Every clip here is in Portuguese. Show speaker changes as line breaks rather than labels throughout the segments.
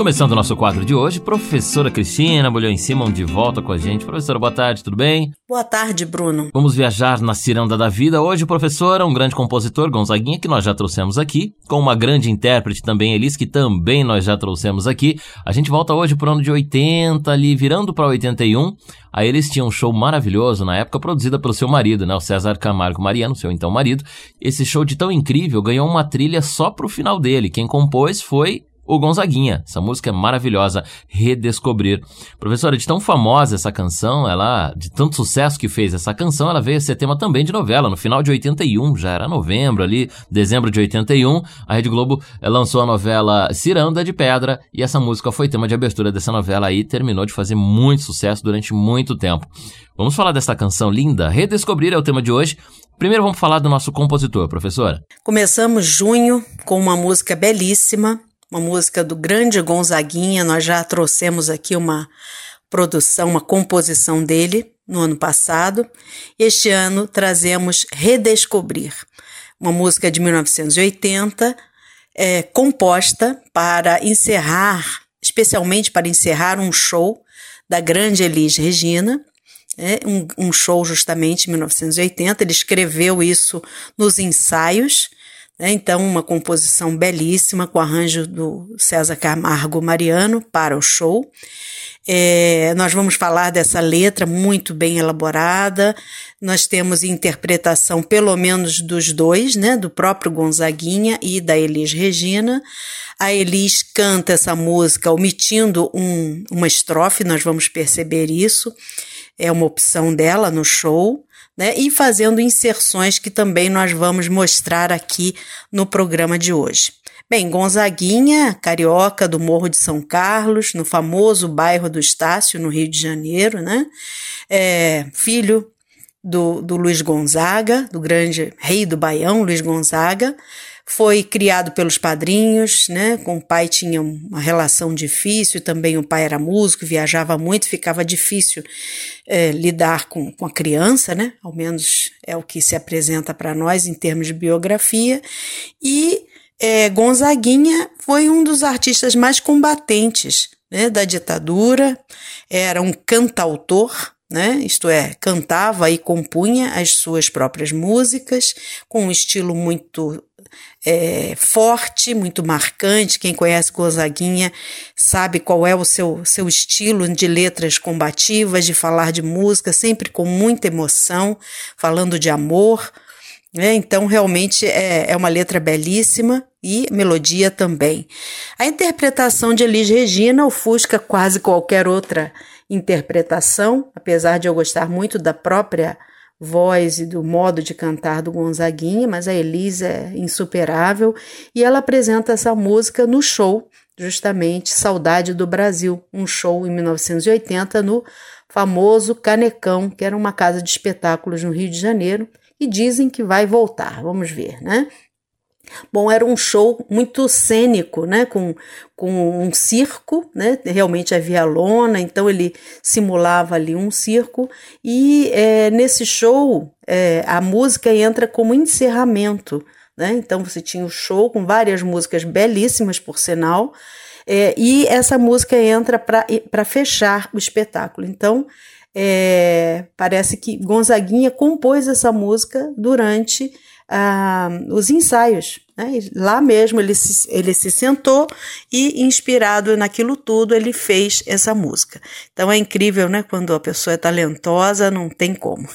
Começando o nosso quadro de hoje, professora Cristina Bolhão em Simão de volta com a gente. Professora, boa tarde, tudo bem?
Boa tarde, Bruno.
Vamos viajar na ciranda da vida. Hoje, professora, um grande compositor, Gonzaguinha, que nós já trouxemos aqui, com uma grande intérprete também, Elis, que também nós já trouxemos aqui. A gente volta hoje pro ano de 80, ali virando para 81. A Elis tinha um show maravilhoso na época, produzida pelo seu marido, né, o César Camargo Mariano, seu então marido. Esse show de tão incrível ganhou uma trilha só pro final dele. Quem compôs foi o Gonzaguinha. Essa música é maravilhosa, Redescobrir. Professora, de tão famosa essa canção, ela, de tanto sucesso que fez essa canção, ela veio a ser tema também de novela, no final de 81, já era novembro ali, dezembro de 81, a Rede Globo eh, lançou a novela Ciranda de Pedra, e essa música foi tema de abertura dessa novela aí, terminou de fazer muito sucesso durante muito tempo. Vamos falar dessa canção linda? Redescobrir é o tema de hoje. Primeiro vamos falar do nosso compositor, professora.
Começamos junho com uma música belíssima, uma música do grande Gonzaguinha. Nós já trouxemos aqui uma produção, uma composição dele no ano passado. Este ano trazemos Redescobrir, uma música de 1980, é, composta para encerrar, especialmente para encerrar um show da grande Elis Regina. É, um, um show justamente em 1980. Ele escreveu isso nos ensaios né? Então, uma composição belíssima com arranjo do César Camargo Mariano para o show. É, nós vamos falar dessa letra muito bem elaborada. Nós temos interpretação, pelo menos dos dois, né? Do próprio Gonzaguinha e da Elis Regina. A Elis canta essa música omitindo um, uma estrofe, nós vamos perceber isso. É uma opção dela no show né? E fazendo inserções que também nós vamos mostrar aqui no programa de hoje. Bem, Gonzaguinha, carioca do Morro de São Carlos, no famoso bairro do Estácio, no Rio de Janeiro, né? É, filho do, do Luiz Gonzaga, do grande rei do Baião, Luiz Gonzaga, foi criado pelos padrinhos, né? Com o pai tinha uma relação difícil, também o pai era músico, viajava muito, ficava difícil é, lidar com, com a criança, né? Ao menos é o que se apresenta para nós em termos de biografia. E é, Gonzaguinha foi um dos artistas mais combatentes né, da ditadura, era um cantautor, né? Isto é, cantava e compunha as suas próprias músicas com um estilo muito é, forte, muito marcante. Quem conhece Gonzaguinha sabe qual é o seu, seu estilo de letras combativas, de falar de música, sempre com muita emoção, falando de amor. Né? Então, realmente é, é uma letra belíssima e melodia também. A interpretação de Elis Regina ofusca quase qualquer outra interpretação, apesar de eu gostar muito da própria voz e do modo de cantar do Gonzaguinha, mas a Elisa é insuperável e ela apresenta essa música no show, justamente Saudade do Brasil, um show em 1980 no famoso Canecão, que era uma casa de espetáculos no Rio de Janeiro, e dizem que vai voltar. Vamos ver, né? Bom, era um show muito cênico, né? Com, com um circo, né? Realmente havia lona, então ele simulava ali um circo. E é, nesse show, é, a música entra como encerramento, né? Então você tinha o um show com várias músicas belíssimas, por sinal, é, e essa música entra para fechar o espetáculo. Então, é, parece que Gonzaguinha compôs essa música durante ah, os ensaios. Né? Lá mesmo ele se, ele se sentou e, inspirado naquilo tudo, ele fez essa música. Então é incrível, né? Quando a pessoa é talentosa, não tem como.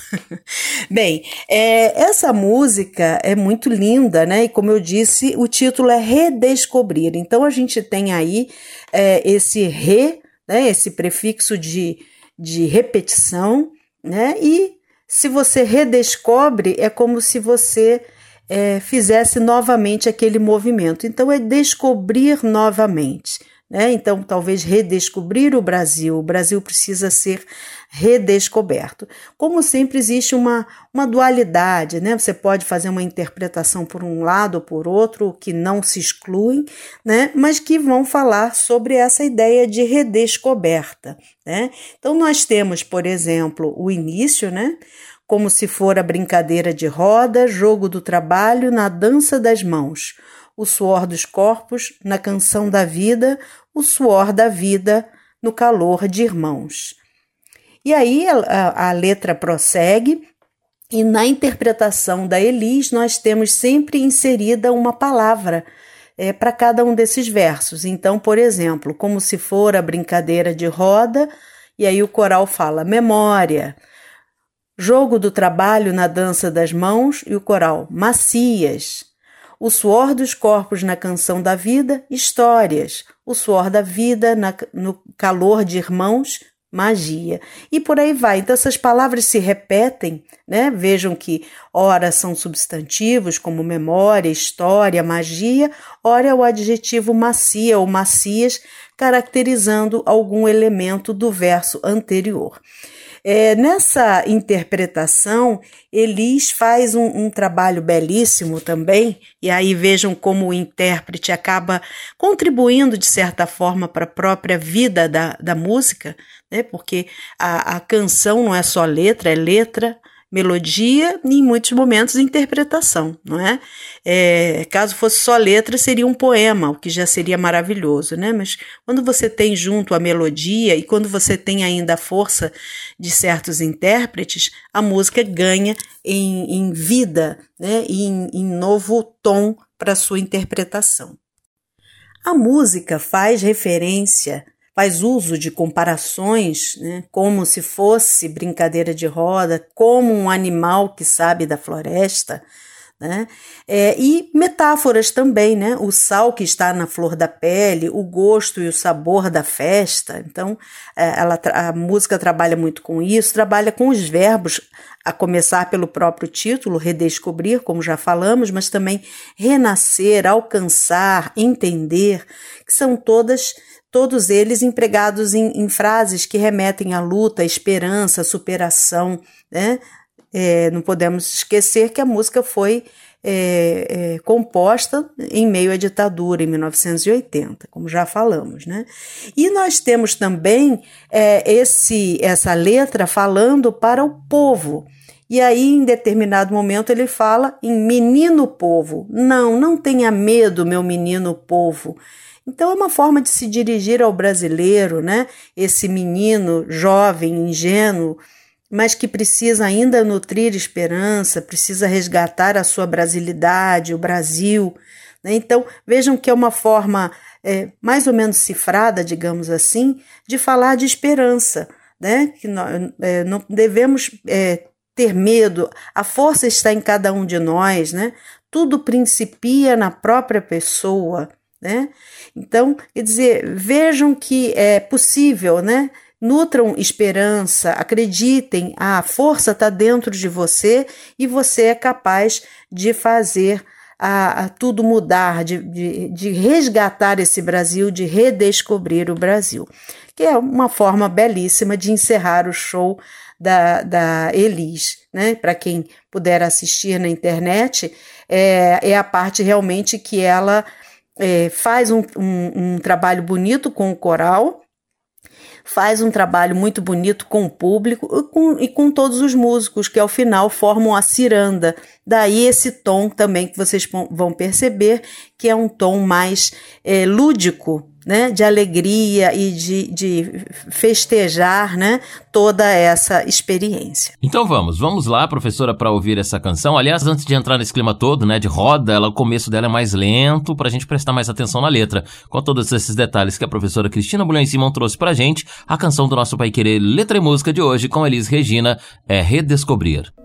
Bem, é, essa música é muito linda, né? E como eu disse, o título é Redescobrir. Então a gente tem aí é, esse re, né? Esse prefixo de, de repetição, né? E se você redescobre, é como se você é, fizesse novamente aquele movimento. Então, é descobrir novamente. Né? Então, talvez redescobrir o Brasil. O Brasil precisa ser redescoberto. Como sempre, existe uma, uma dualidade, né? Você pode fazer uma interpretação por um lado ou por outro, que não se excluem, né? Mas que vão falar sobre essa ideia de redescoberta, né? Então, nós temos, por exemplo, o início, né? Como se for a brincadeira de roda, jogo do trabalho na dança das mãos, o suor dos corpos na canção da vida, o suor da vida no calor de irmãos. E aí a, a letra prossegue, e na interpretação da Elis, nós temos sempre inserida uma palavra é, para cada um desses versos. Então, por exemplo, como se for a brincadeira de roda, e aí o coral fala memória, jogo do trabalho na dança das mãos, e o coral macias, o suor dos corpos na canção da vida, histórias, o suor da vida na, no calor de irmãos, magia. E por aí vai. Então, essas palavras se repetem, né? Vejam que ora são substantivos como memória, história, magia, ora é o adjetivo macia ou macias, caracterizando algum elemento do verso anterior. É, nessa interpretação, Elis faz um, um, trabalho belíssimo também, e aí vejam como o intérprete acaba contribuindo, de certa forma, para a própria vida da, da música, né? porque a, a canção não é só letra, é letra, melodia e, em muitos momentos, interpretação, não é? é? Caso fosse só letra, seria um poema, o que já seria maravilhoso, né? Mas quando você tem junto a melodia e quando você tem ainda a força de certos intérpretes, a música ganha em, em vida, né? E em, em novo tom para sua interpretação. A música faz referência faz uso de comparações, né, como se fosse brincadeira de roda, como um animal que sabe da floresta, né? É, e metáforas também, né? O sal que está na flor da pele, o gosto e o sabor da festa. Então, é, ela, a música trabalha muito com isso, trabalha com os verbos, a começar pelo próprio título, redescobrir, como já falamos, mas também renascer, alcançar, entender, que são todas todos eles empregados em, em frases que remetem à luta, esperança, superação. Né? É, não podemos esquecer que a música foi é, é, composta em meio à ditadura, em 1980, como já falamos. Né? E nós temos também é, esse, essa letra falando para o povo. E aí, em determinado momento, ele fala em menino povo. Não, não tenha medo, meu menino povo. Então é uma forma de se dirigir ao brasileiro, né? Esse menino jovem, ingênuo, mas que precisa ainda nutrir esperança, precisa resgatar a sua brasilidade, o Brasil. Né? Então vejam que é uma forma é, mais ou menos cifrada, digamos assim, de falar de esperança, né? Que nós, é, não devemos é, ter medo. A força está em cada um de nós, né? Tudo principia na própria pessoa né? Então, quer dizer, vejam que é possível, né? Nutram esperança, acreditem, a força está dentro de você e você é capaz de fazer a, a tudo mudar, de, de, de, resgatar esse Brasil, de redescobrir o Brasil. Que é uma forma belíssima de encerrar o show da, da Elis. Né? Para quem puder assistir na internet, é, é a parte realmente que ela é, faz um, um, um trabalho bonito com o coral, faz um trabalho muito bonito com o público e com, e com, todos os músicos, que ao final formam a ciranda. Daí esse tom também que vocês vão perceber, que é um tom mais é, lúdico, né, de alegria e de, de festejar né, toda essa experiência.
Então vamos, vamos lá, professora, para ouvir essa canção. Aliás, antes de entrar nesse clima todo, né, de roda, ela, o começo dela é mais lento, para a gente prestar mais atenção na letra. Com todos esses detalhes que a professora Cristina Bulhões Simão trouxe para a gente, a canção do nosso Pai Querer Letra e Música de hoje com Elis Regina é Redescobrir.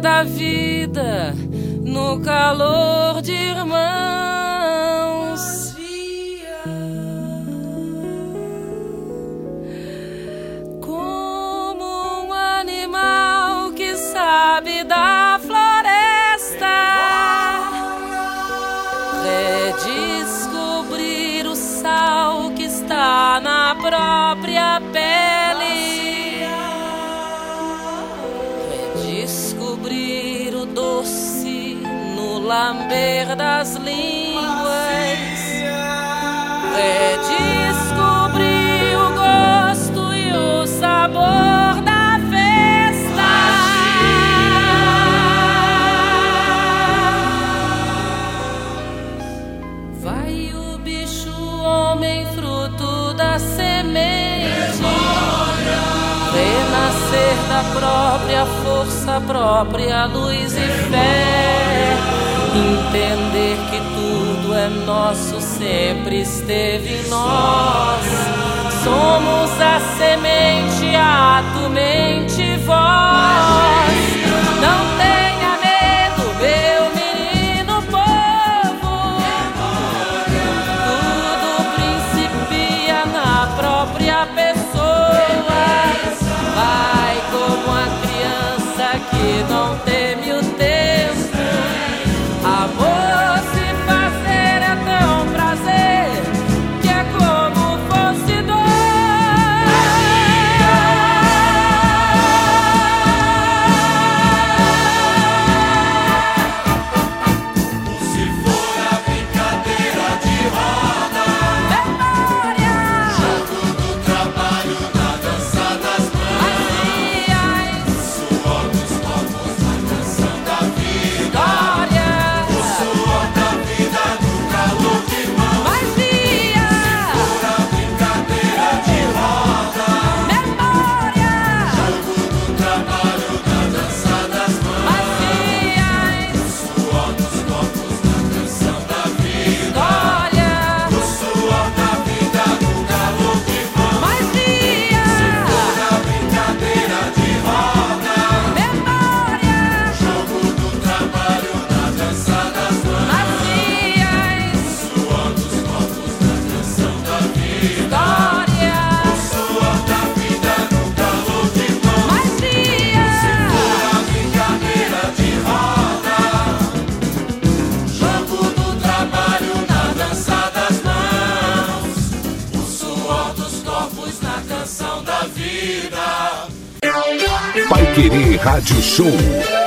da vida no calor de irmãos. línguas. É descobrir o gosto e o sabor da festa. Vai o bicho, homem, fruto da semente. renascer da própria força, própria luz e fé. Inter é nosso, sempre esteve em nós. Somos a semente, a
tu
mente, voz. Rádio Show.